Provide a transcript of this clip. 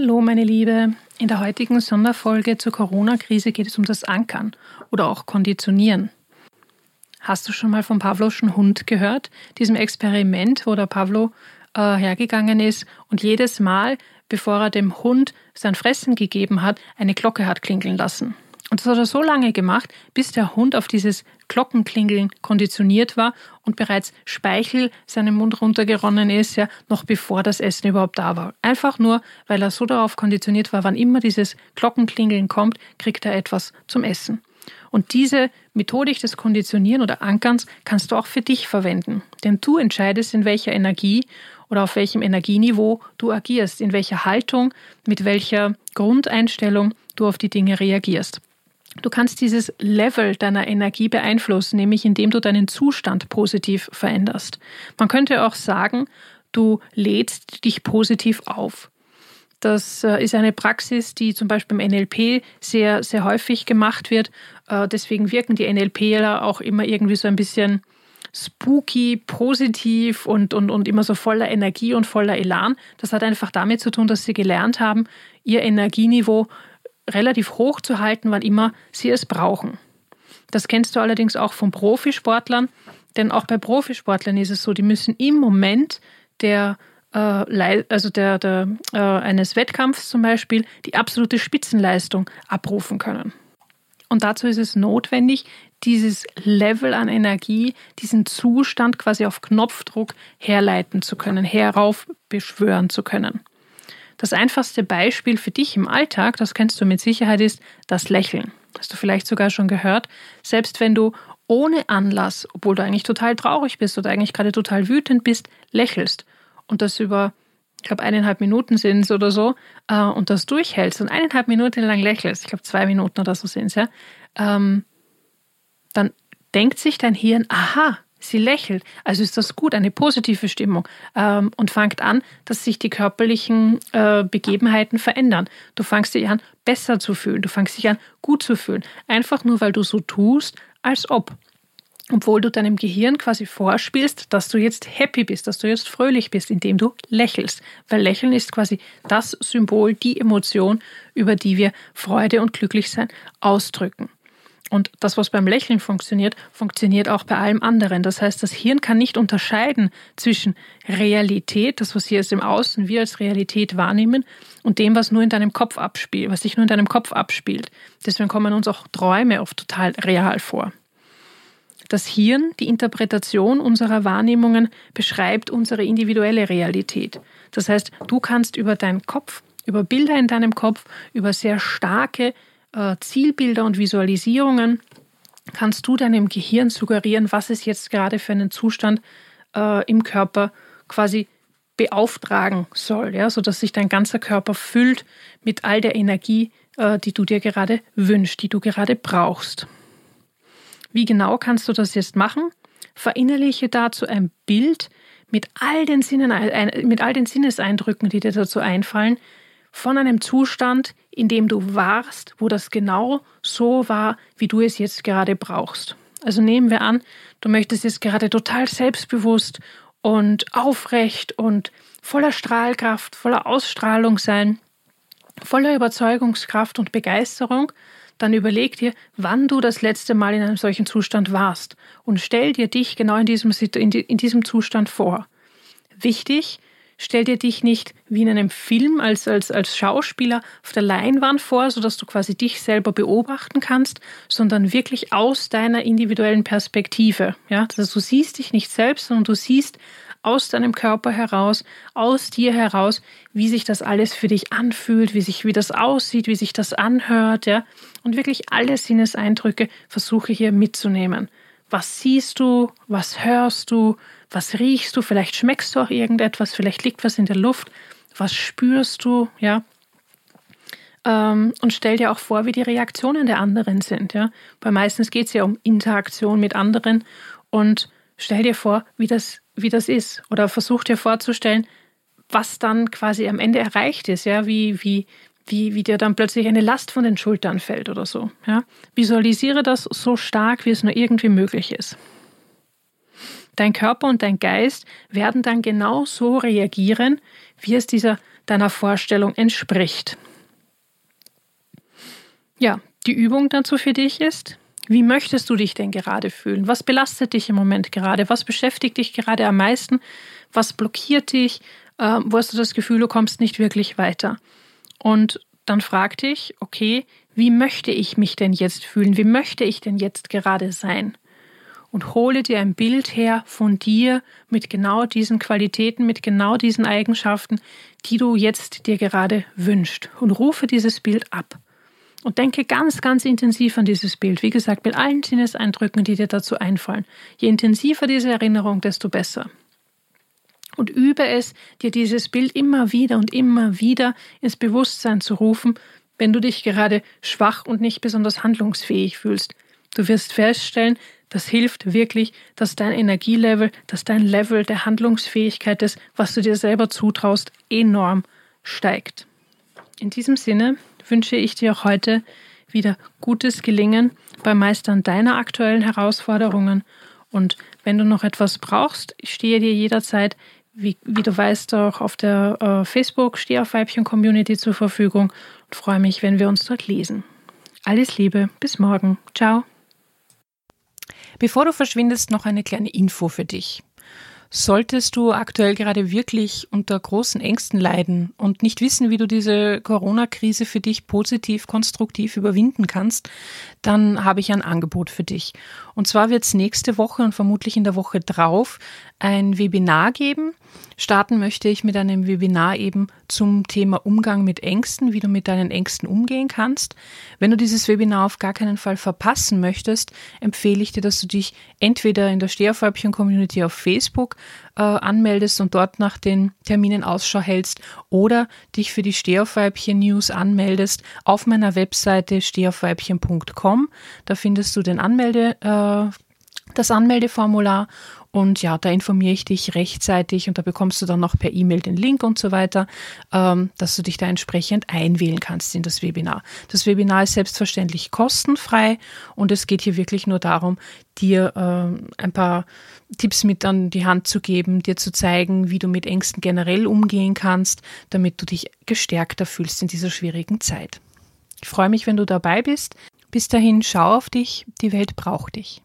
Hallo meine Liebe, in der heutigen Sonderfolge zur Corona-Krise geht es um das Ankern oder auch Konditionieren. Hast du schon mal vom Pavloschen Hund gehört? Diesem Experiment, wo der Pavlo äh, hergegangen ist und jedes Mal, bevor er dem Hund sein Fressen gegeben hat, eine Glocke hat klingeln lassen. Und das hat er so lange gemacht, bis der Hund auf dieses Glockenklingeln konditioniert war und bereits Speichel seinem Mund runtergeronnen ist, ja, noch bevor das Essen überhaupt da war. Einfach nur, weil er so darauf konditioniert war, wann immer dieses Glockenklingeln kommt, kriegt er etwas zum Essen. Und diese Methodik des Konditionieren oder Ankerns kannst du auch für dich verwenden. Denn du entscheidest, in welcher Energie oder auf welchem Energieniveau du agierst, in welcher Haltung, mit welcher Grundeinstellung du auf die Dinge reagierst. Du kannst dieses Level deiner Energie beeinflussen, nämlich indem du deinen Zustand positiv veränderst. Man könnte auch sagen, du lädst dich positiv auf. Das äh, ist eine Praxis, die zum Beispiel im NLP sehr, sehr häufig gemacht wird. Äh, deswegen wirken die NLPler auch immer irgendwie so ein bisschen spooky, positiv und, und, und immer so voller Energie und voller Elan. Das hat einfach damit zu tun, dass sie gelernt haben, ihr Energieniveau relativ hoch zu halten, wann immer sie es brauchen. Das kennst du allerdings auch von Profisportlern, denn auch bei Profisportlern ist es so, die müssen im Moment der äh, also der, der, äh, eines Wettkampfs zum Beispiel die absolute Spitzenleistung abrufen können. Und dazu ist es notwendig, dieses Level an Energie, diesen Zustand quasi auf Knopfdruck herleiten zu können, heraufbeschwören zu können. Das einfachste Beispiel für dich im Alltag, das kennst du mit Sicherheit, ist das Lächeln. Hast du vielleicht sogar schon gehört. Selbst wenn du ohne Anlass, obwohl du eigentlich total traurig bist oder eigentlich gerade total wütend bist, lächelst und das über, ich glaube, eineinhalb Minuten sind es oder so, äh, und das durchhältst und eineinhalb Minuten lang lächelst, ich glaube, zwei Minuten oder so sind es, ja, ähm, dann denkt sich dein Hirn, aha, Sie lächelt, also ist das gut, eine positive Stimmung ähm, und fängt an, dass sich die körperlichen äh, Begebenheiten verändern. Du fängst dich an, besser zu fühlen, du fängst dich an, gut zu fühlen. Einfach nur, weil du so tust, als ob. Obwohl du deinem Gehirn quasi vorspielst, dass du jetzt happy bist, dass du jetzt fröhlich bist, indem du lächelst. Weil Lächeln ist quasi das Symbol, die Emotion, über die wir Freude und Glücklichsein ausdrücken. Und das, was beim Lächeln funktioniert, funktioniert auch bei allem anderen. Das heißt, das Hirn kann nicht unterscheiden zwischen Realität, das, was hier ist im Außen, wir als Realität wahrnehmen, und dem, was nur in deinem Kopf abspielt, was sich nur in deinem Kopf abspielt. Deswegen kommen uns auch Träume oft total real vor. Das Hirn, die Interpretation unserer Wahrnehmungen, beschreibt unsere individuelle Realität. Das heißt, du kannst über deinen Kopf, über Bilder in deinem Kopf, über sehr starke äh, Zielbilder und Visualisierungen kannst du deinem Gehirn suggerieren, was es jetzt gerade für einen Zustand äh, im Körper quasi beauftragen soll, ja, sodass sich dein ganzer Körper füllt mit all der Energie, äh, die du dir gerade wünschst, die du gerade brauchst. Wie genau kannst du das jetzt machen? Verinnerliche dazu ein Bild mit all den, Sinnen, mit all den Sinneseindrücken, die dir dazu einfallen, von einem Zustand, in dem du warst, wo das genau so war, wie du es jetzt gerade brauchst. Also nehmen wir an, du möchtest jetzt gerade total selbstbewusst und aufrecht und voller Strahlkraft, voller Ausstrahlung sein, voller Überzeugungskraft und Begeisterung, dann überleg dir, wann du das letzte Mal in einem solchen Zustand warst und stell dir dich genau in diesem, in diesem Zustand vor. Wichtig, stell dir dich nicht wie in einem Film als, als, als Schauspieler auf der Leinwand vor, sodass du quasi dich selber beobachten kannst, sondern wirklich aus deiner individuellen Perspektive. Ja, also du siehst dich nicht selbst, sondern du siehst aus deinem Körper heraus, aus dir heraus, wie sich das alles für dich anfühlt, wie sich, wie das aussieht, wie sich das anhört, ja. Und wirklich alle Sinneseindrücke versuche hier mitzunehmen. Was siehst du? Was hörst du? Was riechst du? Vielleicht schmeckst du auch irgendetwas, vielleicht liegt was in der Luft. Was spürst du? Ja. Ähm, und stell dir auch vor, wie die Reaktionen der anderen sind. Ja. Weil meistens geht es ja um Interaktion mit anderen. Und stell dir vor, wie das, wie das ist. Oder versuch dir vorzustellen, was dann quasi am Ende erreicht ist, ja, wie, wie, wie, wie dir dann plötzlich eine Last von den Schultern fällt oder so. Ja. Visualisiere das so stark, wie es nur irgendwie möglich ist. Dein Körper und dein Geist werden dann genau so reagieren, wie es dieser deiner Vorstellung entspricht. Ja, die Übung dazu für dich ist, wie möchtest du dich denn gerade fühlen? Was belastet dich im Moment gerade? Was beschäftigt dich gerade am meisten? Was blockiert dich? Äh, wo hast du das Gefühl, du kommst nicht wirklich weiter? Und dann frag dich, okay, wie möchte ich mich denn jetzt fühlen? Wie möchte ich denn jetzt gerade sein? Und hole dir ein Bild her von dir mit genau diesen Qualitäten, mit genau diesen Eigenschaften, die du jetzt dir gerade wünschst. Und rufe dieses Bild ab. Und denke ganz, ganz intensiv an dieses Bild. Wie gesagt, mit allen Sinneseindrücken, die dir dazu einfallen. Je intensiver diese Erinnerung, desto besser. Und übe es, dir dieses Bild immer wieder und immer wieder ins Bewusstsein zu rufen, wenn du dich gerade schwach und nicht besonders handlungsfähig fühlst. Du wirst feststellen, das hilft wirklich, dass dein Energielevel, dass dein Level der Handlungsfähigkeit des, was du dir selber zutraust, enorm steigt. In diesem Sinne wünsche ich dir auch heute wieder gutes Gelingen beim Meistern deiner aktuellen Herausforderungen. Und wenn du noch etwas brauchst, ich stehe dir jederzeit, wie, wie du weißt, auch auf der äh, Facebook Steh auf Weibchen Community zur Verfügung und freue mich, wenn wir uns dort lesen. Alles Liebe, bis morgen. Ciao. Bevor du verschwindest, noch eine kleine Info für dich. Solltest du aktuell gerade wirklich unter großen Ängsten leiden und nicht wissen, wie du diese Corona-Krise für dich positiv, konstruktiv überwinden kannst, dann habe ich ein Angebot für dich. Und zwar wird es nächste Woche und vermutlich in der Woche drauf ein Webinar geben. Starten möchte ich mit einem Webinar eben zum Thema Umgang mit Ängsten, wie du mit deinen Ängsten umgehen kannst. Wenn du dieses Webinar auf gar keinen Fall verpassen möchtest, empfehle ich dir, dass du dich entweder in der Steherfäubchen-Community auf Facebook äh, anmeldest und dort nach den Terminen Ausschau hältst oder dich für die Stehaufweibchen-News anmeldest auf meiner Webseite stehaufweibchen.com. Da findest du den Anmelde, äh, das Anmeldeformular und ja, da informiere ich dich rechtzeitig und da bekommst du dann noch per E-Mail den Link und so weiter, ähm, dass du dich da entsprechend einwählen kannst in das Webinar. Das Webinar ist selbstverständlich kostenfrei und es geht hier wirklich nur darum, dir ähm, ein paar Tipps mit an die Hand zu geben, dir zu zeigen, wie du mit Ängsten generell umgehen kannst, damit du dich gestärkter fühlst in dieser schwierigen Zeit. Ich freue mich, wenn du dabei bist. Bis dahin, schau auf dich, die Welt braucht dich.